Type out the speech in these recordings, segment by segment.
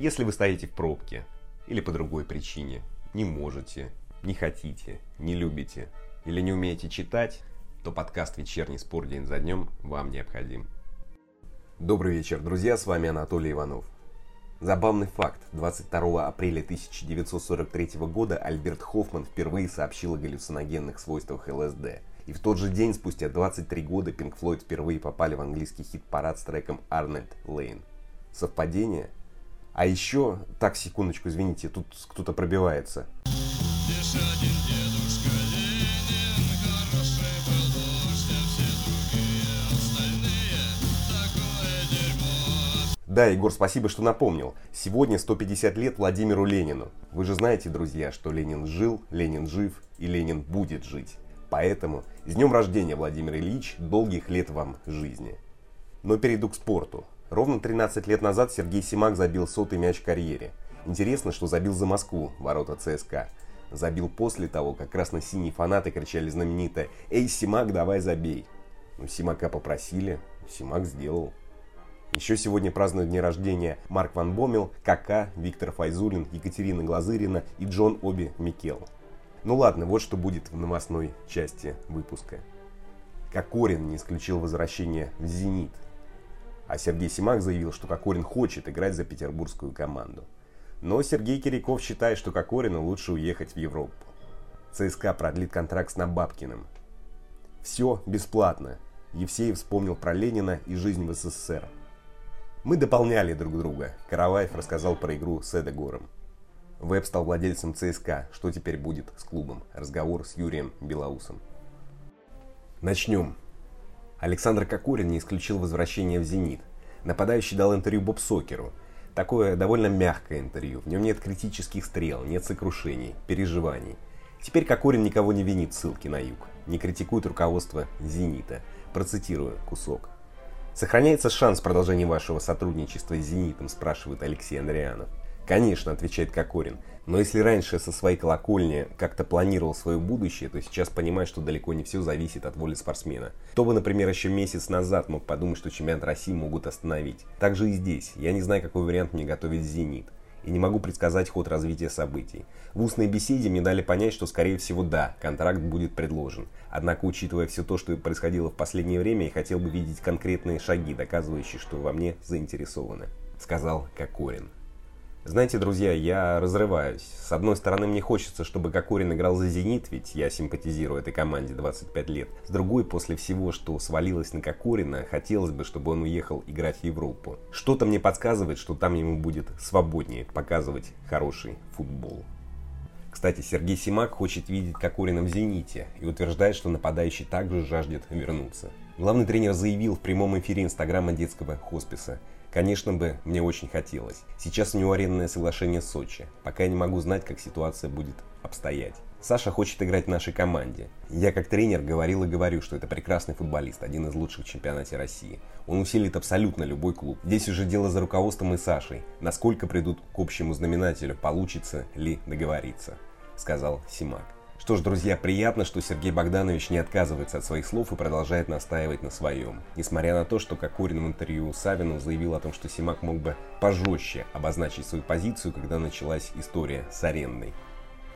Если вы стоите в пробке или по другой причине, не можете, не хотите, не любите или не умеете читать, то подкаст «Вечерний спор день за днем» вам необходим. Добрый вечер, друзья, с вами Анатолий Иванов. Забавный факт. 22 апреля 1943 года Альберт Хоффман впервые сообщил о галлюциногенных свойствах ЛСД. И в тот же день, спустя 23 года, Pink Floyd впервые попали в английский хит-парад с треком «Арнольд Лейн». Совпадение? А еще, так, секундочку, извините, тут кто-то пробивается. Да, Егор, спасибо, что напомнил. Сегодня 150 лет Владимиру Ленину. Вы же знаете, друзья, что Ленин жил, Ленин жив и Ленин будет жить. Поэтому с днем рождения, Владимир Ильич, долгих лет вам жизни. Но перейду к спорту. Ровно 13 лет назад Сергей Симак забил сотый мяч в карьере. Интересно, что забил за Москву, ворота ЦСКА. Забил после того, как красно-синие фанаты кричали знаменито «Эй, Симак, давай забей!». Ну, Симака попросили, Симак сделал. Еще сегодня празднуют дни рождения Марк Ван Бомел, Кака, Виктор Файзулин, Екатерина Глазырина и Джон Оби Микел. Ну ладно, вот что будет в новостной части выпуска. Кокорин не исключил возвращение в «Зенит», а Сергей Симак заявил, что Кокорин хочет играть за петербургскую команду. Но Сергей Киряков считает, что Кокорину лучше уехать в Европу. ЦСКА продлит контракт с Набабкиным. Все бесплатно. Евсеев вспомнил про Ленина и жизнь в СССР. Мы дополняли друг друга. Караваев рассказал про игру с Эдегором. Веб стал владельцем ЦСКА. Что теперь будет с клубом? Разговор с Юрием Белоусом. Начнем. Александр Кокорин не исключил возвращение в «Зенит». Нападающий дал интервью Боб Сокеру. Такое довольно мягкое интервью. В нем нет критических стрел, нет сокрушений, переживаний. Теперь Кокорин никого не винит ссылки на юг. Не критикует руководство «Зенита». Процитирую кусок. «Сохраняется шанс продолжения вашего сотрудничества с «Зенитом», спрашивает Алексей Андрианов. Конечно, отвечает Кокорин. Но если раньше со своей колокольни как-то планировал свое будущее, то сейчас понимает, что далеко не все зависит от воли спортсмена. Кто бы, например, еще месяц назад мог подумать, что чемпионат России могут остановить. Так же и здесь. Я не знаю, какой вариант мне готовит «Зенит» и не могу предсказать ход развития событий. В устной беседе мне дали понять, что скорее всего да, контракт будет предложен. Однако, учитывая все то, что происходило в последнее время, я хотел бы видеть конкретные шаги, доказывающие, что во мне заинтересованы, сказал Кокорин. Знаете, друзья, я разрываюсь. С одной стороны, мне хочется, чтобы Кокорин играл за «Зенит», ведь я симпатизирую этой команде 25 лет. С другой, после всего, что свалилось на Кокорина, хотелось бы, чтобы он уехал играть в Европу. Что-то мне подсказывает, что там ему будет свободнее показывать хороший футбол. Кстати, Сергей Симак хочет видеть Кокорина в «Зените» и утверждает, что нападающий также жаждет вернуться. Главный тренер заявил в прямом эфире инстаграма детского хосписа – Конечно бы, мне очень хотелось. Сейчас у него арендное соглашение с Сочи. Пока я не могу знать, как ситуация будет обстоять. Саша хочет играть в нашей команде. Я как тренер говорил и говорю, что это прекрасный футболист, один из лучших в чемпионате России. Он усилит абсолютно любой клуб. Здесь уже дело за руководством и Сашей. Насколько придут к общему знаменателю, получится ли договориться, сказал Симак. Что ж, друзья, приятно, что Сергей Богданович не отказывается от своих слов и продолжает настаивать на своем. Несмотря на то, что Кокорин в интервью Савину заявил о том, что Симак мог бы пожестче обозначить свою позицию, когда началась история с арендой.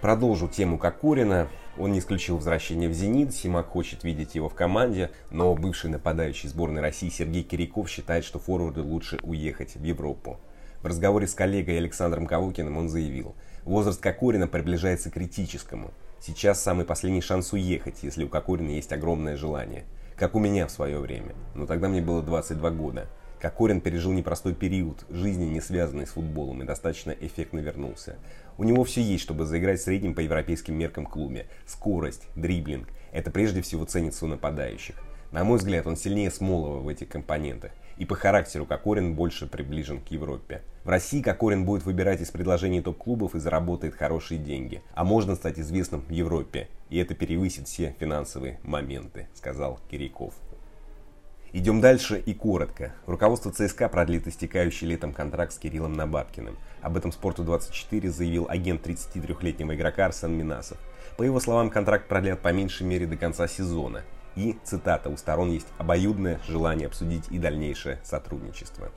Продолжу тему Кокорина. Он не исключил возвращение в «Зенит», Симак хочет видеть его в команде, но бывший нападающий сборной России Сергей Киряков считает, что форварду лучше уехать в Европу. В разговоре с коллегой Александром Кавукиным он заявил, возраст Кокорина приближается к критическому – Сейчас самый последний шанс уехать, если у Кокорина есть огромное желание. Как у меня в свое время. Но тогда мне было 22 года. Кокорин пережил непростой период жизни, не связанный с футболом, и достаточно эффектно вернулся. У него все есть, чтобы заиграть в среднем по европейским меркам клубе. Скорость, дриблинг – это прежде всего ценится у нападающих. На мой взгляд, он сильнее Смолова в этих компонентах. И по характеру Кокорин больше приближен к Европе. В России Кокорин будет выбирать из предложений топ-клубов и заработает хорошие деньги. А можно стать известным в Европе. И это перевысит все финансовые моменты, сказал Киряков. Идем дальше и коротко. Руководство ЦСКА продлит истекающий летом контракт с Кириллом Набабкиным. Об этом Спорту24 заявил агент 33-летнего игрока Арсен Минасов. По его словам, контракт продлят по меньшей мере до конца сезона. И, цитата, у сторон есть обоюдное желание обсудить и дальнейшее сотрудничество.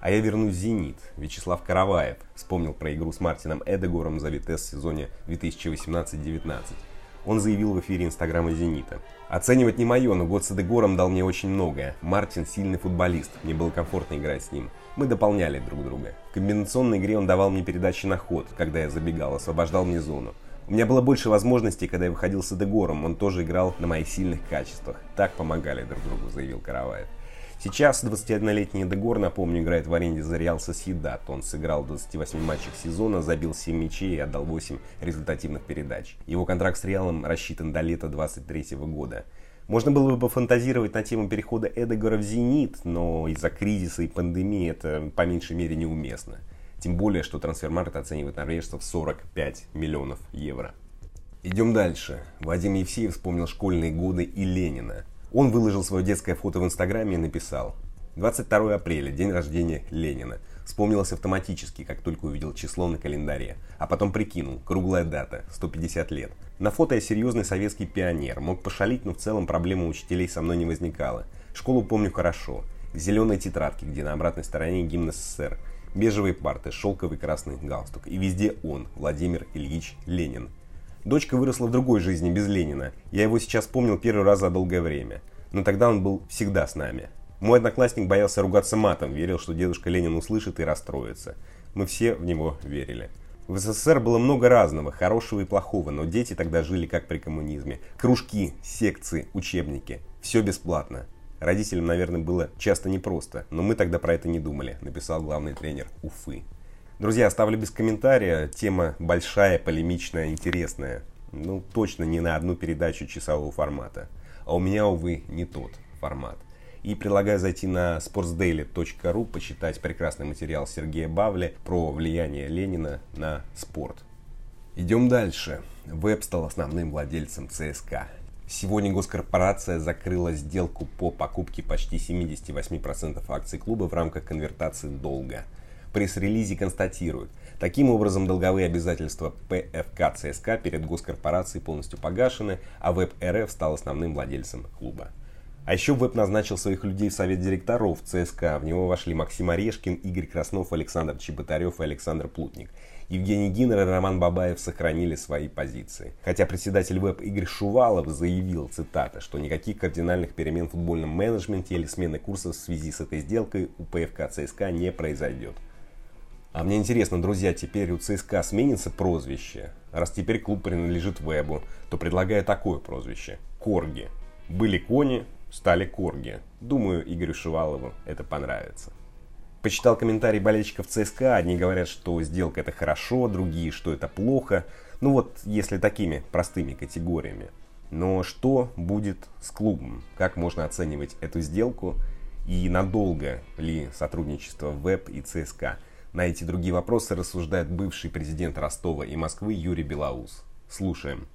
А я вернусь в «Зенит». Вячеслав Караваев вспомнил про игру с Мартином Эдегором за Витес в сезоне 2018-19. Он заявил в эфире инстаграма «Зенита». Оценивать не мое, но год с Эдегором дал мне очень многое. Мартин сильный футболист, мне было комфортно играть с ним. Мы дополняли друг друга. В комбинационной игре он давал мне передачи на ход, когда я забегал, освобождал мне зону. У меня было больше возможностей, когда я выходил с Эдегором, он тоже играл на моих сильных качествах. Так помогали друг другу, заявил Караваев. Сейчас 21-летний Дегор, напомню, играет в аренде за Реал Сосьедат. Он сыграл в 28 матчах сезона, забил 7 мячей и отдал 8 результативных передач. Его контракт с Реалом рассчитан до лета 23 года. Можно было бы пофантазировать на тему перехода Эдегора в «Зенит», но из-за кризиса и пандемии это по меньшей мере неуместно. Тем более, что трансфермаркет оценивает норвежцев в 45 миллионов евро. Идем дальше. Вадим Евсеев вспомнил школьные годы и Ленина – он выложил свое детское фото в Инстаграме и написал 22 апреля, день рождения Ленина. Вспомнилось автоматически, как только увидел число на календаре. А потом прикинул, круглая дата, 150 лет. На фото я серьезный советский пионер, мог пошалить, но в целом проблемы учителей со мной не возникало. Школу помню хорошо. Зеленые тетрадки, где на обратной стороне гимн СССР. Бежевые парты, шелковый красный галстук. И везде он, Владимир Ильич Ленин. Дочка выросла в другой жизни, без Ленина. Я его сейчас помнил первый раз за долгое время. Но тогда он был всегда с нами. Мой одноклассник боялся ругаться матом, верил, что дедушка Ленин услышит и расстроится. Мы все в него верили. В СССР было много разного, хорошего и плохого, но дети тогда жили как при коммунизме. Кружки, секции, учебники. Все бесплатно. Родителям, наверное, было часто непросто, но мы тогда про это не думали, написал главный тренер Уфы. Друзья, оставлю без комментария. Тема большая, полемичная, интересная. Ну, точно не на одну передачу часового формата. А у меня, увы, не тот формат. И предлагаю зайти на sportsdaily.ru, почитать прекрасный материал Сергея Бавли про влияние Ленина на спорт. Идем дальше. Веб стал основным владельцем ЦСКА. Сегодня госкорпорация закрыла сделку по покупке почти 78% акций клуба в рамках конвертации долга – пресс-релизе констатируют. Таким образом, долговые обязательства ПФК ЦСКА перед госкорпорацией полностью погашены, а Веб РФ стал основным владельцем клуба. А еще Веб назначил своих людей в совет директоров ЦСКА. В него вошли Максим Орешкин, Игорь Краснов, Александр Чеботарев и Александр Плутник. Евгений Гиннер и Роман Бабаев сохранили свои позиции. Хотя председатель ВЭБ Игорь Шувалов заявил, цитата, что никаких кардинальных перемен в футбольном менеджменте или смены курса в связи с этой сделкой у ПФК ЦСКА не произойдет. А мне интересно, друзья, теперь у ЦСКА сменится прозвище. Раз теперь клуб принадлежит Вебу, то предлагаю такое прозвище. Корги. Были кони, стали корги. Думаю, Игорю Шивалову это понравится. Почитал комментарии болельщиков ЦСКА. Одни говорят, что сделка это хорошо, другие, что это плохо. Ну вот, если такими простыми категориями. Но что будет с клубом? Как можно оценивать эту сделку? И надолго ли сотрудничество ВЭБ и ЦСКА? На эти другие вопросы рассуждает бывший президент Ростова и Москвы Юрий Белоус. Слушаем.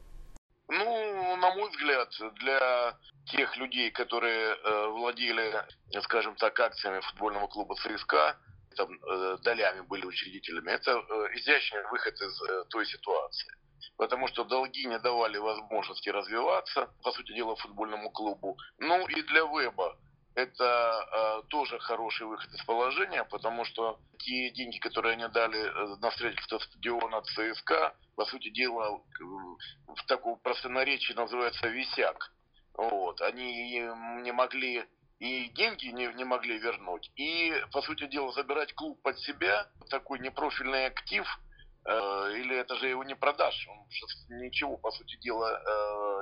На мой взгляд, для тех людей, которые э, владели, скажем так, акциями футбольного клуба ЦСКА, там, э, долями были учредителями, это э, изящный выход из э, той ситуации. Потому что долги не давали возможности развиваться, по сути дела, футбольному клубу. Ну и для Веба это э, тоже хороший выход из положения, потому что те деньги, которые они дали э, на строительство стадиона ЦСКА, по сути дела, в таком простонаречии называется висяк. Вот. Они не могли и деньги не, не могли вернуть, и, по сути дела, забирать клуб под себя, такой непрофильный актив – или это же его не продашь, он ничего, по сути дела,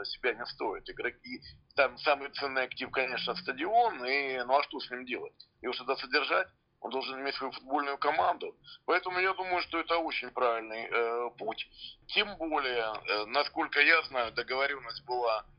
э, себя не стоит. Игроки, там самый ценный актив, конечно, стадион, и ну а что с ним делать? Его сюда содержать? Он должен иметь свою футбольную команду. Поэтому я думаю, что это очень правильный э, путь. Тем более, э, насколько я знаю, договоренность была э,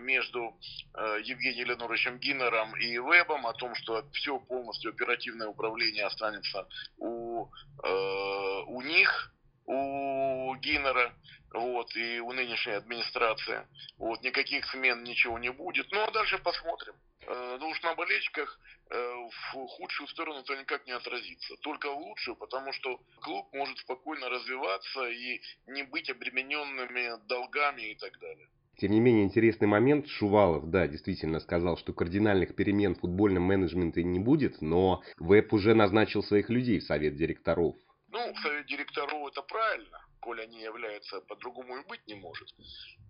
между э, Евгением Леноровичем Гиннером и Вебом о том, что все полностью оперативное управление останется у э, у них, у Гиннера, вот, и у нынешней администрации. Вот, никаких смен, ничего не будет. Ну, а дальше посмотрим. Э, ну уж на болельщиках э, в худшую сторону то никак не отразится. Только в лучшую, потому что клуб может спокойно развиваться и не быть обремененными долгами и так далее. Тем не менее, интересный момент. Шувалов, да, действительно сказал, что кардинальных перемен в футбольном менеджменте не будет, но ВЭП уже назначил своих людей в совет директоров. Ну, совет директоров это правильно, коли они являются, по-другому и быть не может.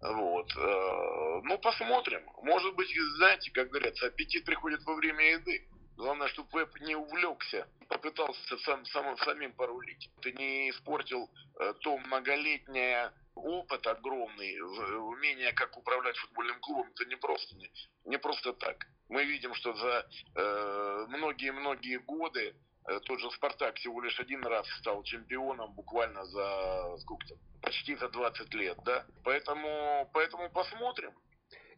Вот. Э, ну, посмотрим. Может быть, знаете, как говорится, аппетит приходит во время еды. Главное, чтобы веб не увлекся, попытался сам, сам, самим порулить. Ты не испортил э, то многолетнее опыт огромный, умение, как управлять футбольным клубом, это не просто, не, просто так. Мы видим, что за э, многие-многие э, годы э, тот же Спартак всего лишь один раз стал чемпионом буквально за сколько-то, почти за 20 лет, да. Поэтому, поэтому посмотрим.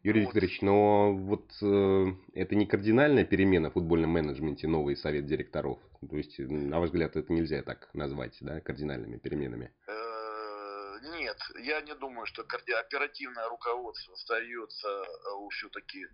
Юрий вот. Викторович, но вот э, это не кардинальная перемена в футбольном менеджменте, новый совет директоров. То есть, на ваш взгляд, это нельзя так назвать, да, кардинальными переменами? Э, нет, я не думаю, что оперативное руководство остается э, все-таки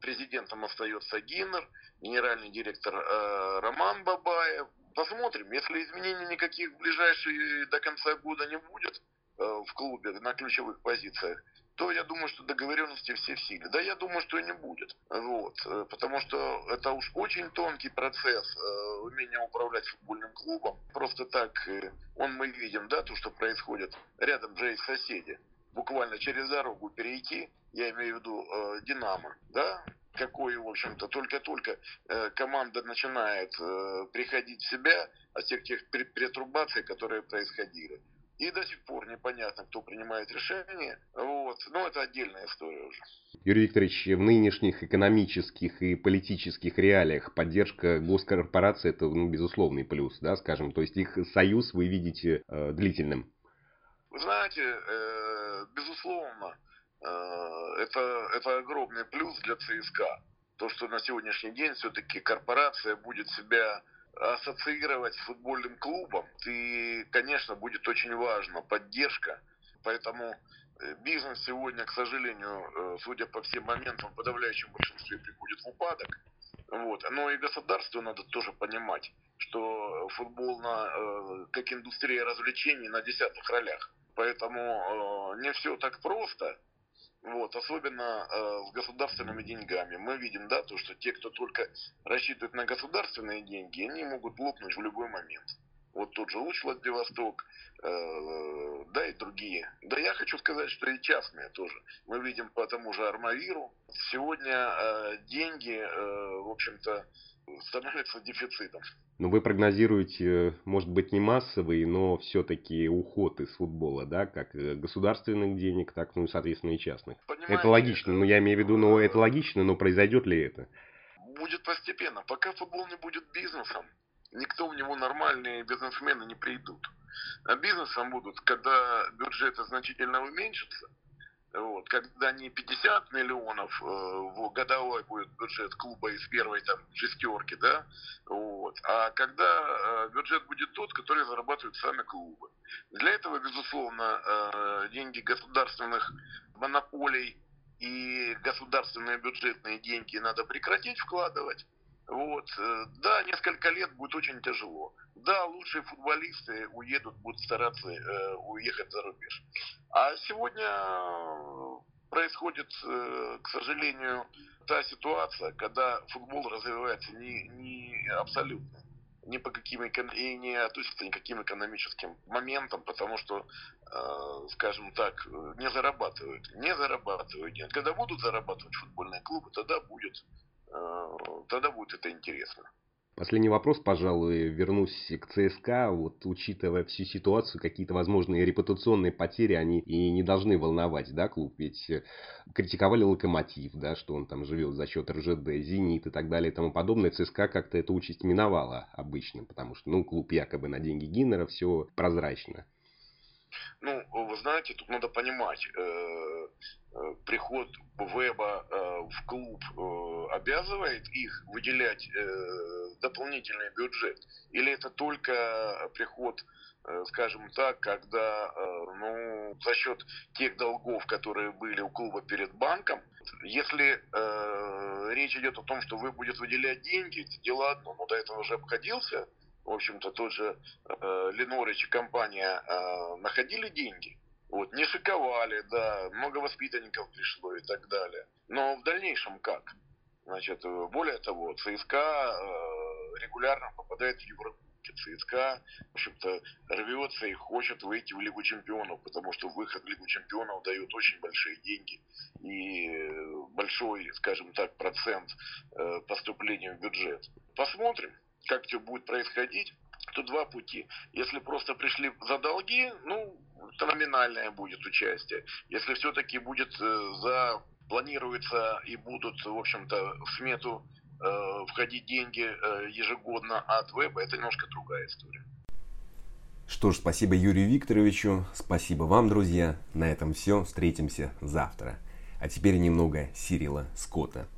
президентом остается Гиннер, генеральный директор э, Роман Бабаев. Посмотрим, если изменений никаких в ближайшие до конца года не будет э, в клубе на ключевых позициях, то я думаю, что договоренности все в силе. Да, я думаю, что и не будет. Вот. Э, потому что это уж очень тонкий процесс э, умения управлять футбольным клубом. Просто так э, он мы видим, да, то, что происходит. Рядом же есть соседи. Буквально через дорогу перейти, я имею в виду э, Динамо, да, какой, в общем-то, только-только э, команда начинает э, приходить в себя от всех тех перетрубаций, которые происходили. И до сих пор непонятно, кто принимает решение. Вот. Но это отдельная история уже. Юрий Викторович, в нынешних экономических и политических реалиях поддержка госкорпорации это ну, безусловный плюс, да, скажем. То есть их союз вы видите э, длительным. Вы знаете, э, безусловно, э, это, это огромный плюс для ЦСКА. То, что на сегодняшний день все-таки корпорация будет себя ассоциировать с футбольным клубом, и, конечно, будет очень важна поддержка. Поэтому э, бизнес сегодня, к сожалению, э, судя по всем моментам, в подавляющем большинстве приходит в упадок. Вот. Но и государству надо тоже понимать, что футбол на, э, как индустрия развлечений на десятых ролях. Поэтому не все так просто. Вот, особенно э, с государственными деньгами. Мы видим, да, то, что те, кто только рассчитывает на государственные деньги, они могут лопнуть в любой момент. Вот тот же Луч Владивосток, э, да и другие. Да я хочу сказать, что и частные тоже. Мы видим по тому же Армавиру. Сегодня э, деньги, э, в общем-то, становятся дефицитом. Но вы прогнозируете, может быть, не массовый, но все-таки уход из футбола, да, как государственных денег, так, ну, соответственно, и частных. Понимаете, это логично, ну, я имею в виду, но это логично, но произойдет ли это? Будет постепенно. Пока футбол не будет бизнесом, никто в него нормальные бизнесмены не придут. А бизнесом будут, когда бюджеты значительно уменьшатся, вот, когда не 50 миллионов э, в годовой будет бюджет клуба из первой там шестерки, да, вот, а когда э, бюджет будет тот, который зарабатывают сами клубы. Для этого, безусловно, э, деньги государственных монополий и государственные бюджетные деньги надо прекратить вкладывать. Вот. Э, да, несколько лет будет очень тяжело. Да, лучшие футболисты уедут, будут стараться э, уехать за рубеж. А сегодня э, происходит, э, к сожалению, та ситуация, когда футбол развивается не, не абсолютно ни по каким и не относится никаким экономическим моментам, потому что, э, скажем так, не зарабатывают. Не зарабатывают. Нет. Когда будут зарабатывать футбольные клубы, тогда будет Э, тогда будет это интересно. Последний вопрос, пожалуй, вернусь к ЦСКА. Вот учитывая всю ситуацию, какие-то возможные репутационные потери, они и не должны волновать, да, клуб? Ведь э, критиковали Локомотив, да, что он там живет за счет РЖД, Зенит и так далее и тому подобное. ЦСКА как-то эту участь миновала обычно, потому что, ну, клуб якобы на деньги Гиннера, все прозрачно. Ну, вы знаете, тут надо понимать, э, э, приход Веба э, в клуб э, обязывает их выделять э, дополнительный бюджет? Или это только приход, э, скажем так, когда э, ну, за счет тех долгов, которые были у клуба перед банком, если э, речь идет о том, что вы будете выделять деньги, это дело одно, но до этого уже обходился в общем-то, тот же э, Ленорич и компания э, находили деньги. Вот, не шиковали, да, много воспитанников пришло и так далее. Но в дальнейшем как? Значит, более того, ЦСКА э, регулярно попадает в Еврокубки. ЦСКА, в общем-то, рвется и хочет выйти в Лигу Чемпионов, потому что выход в Лигу Чемпионов дает очень большие деньги и большой, скажем так, процент э, поступления в бюджет. Посмотрим, как все будет происходить. Тут два пути. Если просто пришли за долги, ну, это номинальное будет участие. Если все-таки будет э, за планируется и будут, в общем-то, в смету э, входить деньги э, ежегодно от веба, это немножко другая история. Что ж, спасибо Юрию Викторовичу, спасибо вам, друзья. На этом все, встретимся завтра. А теперь немного Сирила Скотта.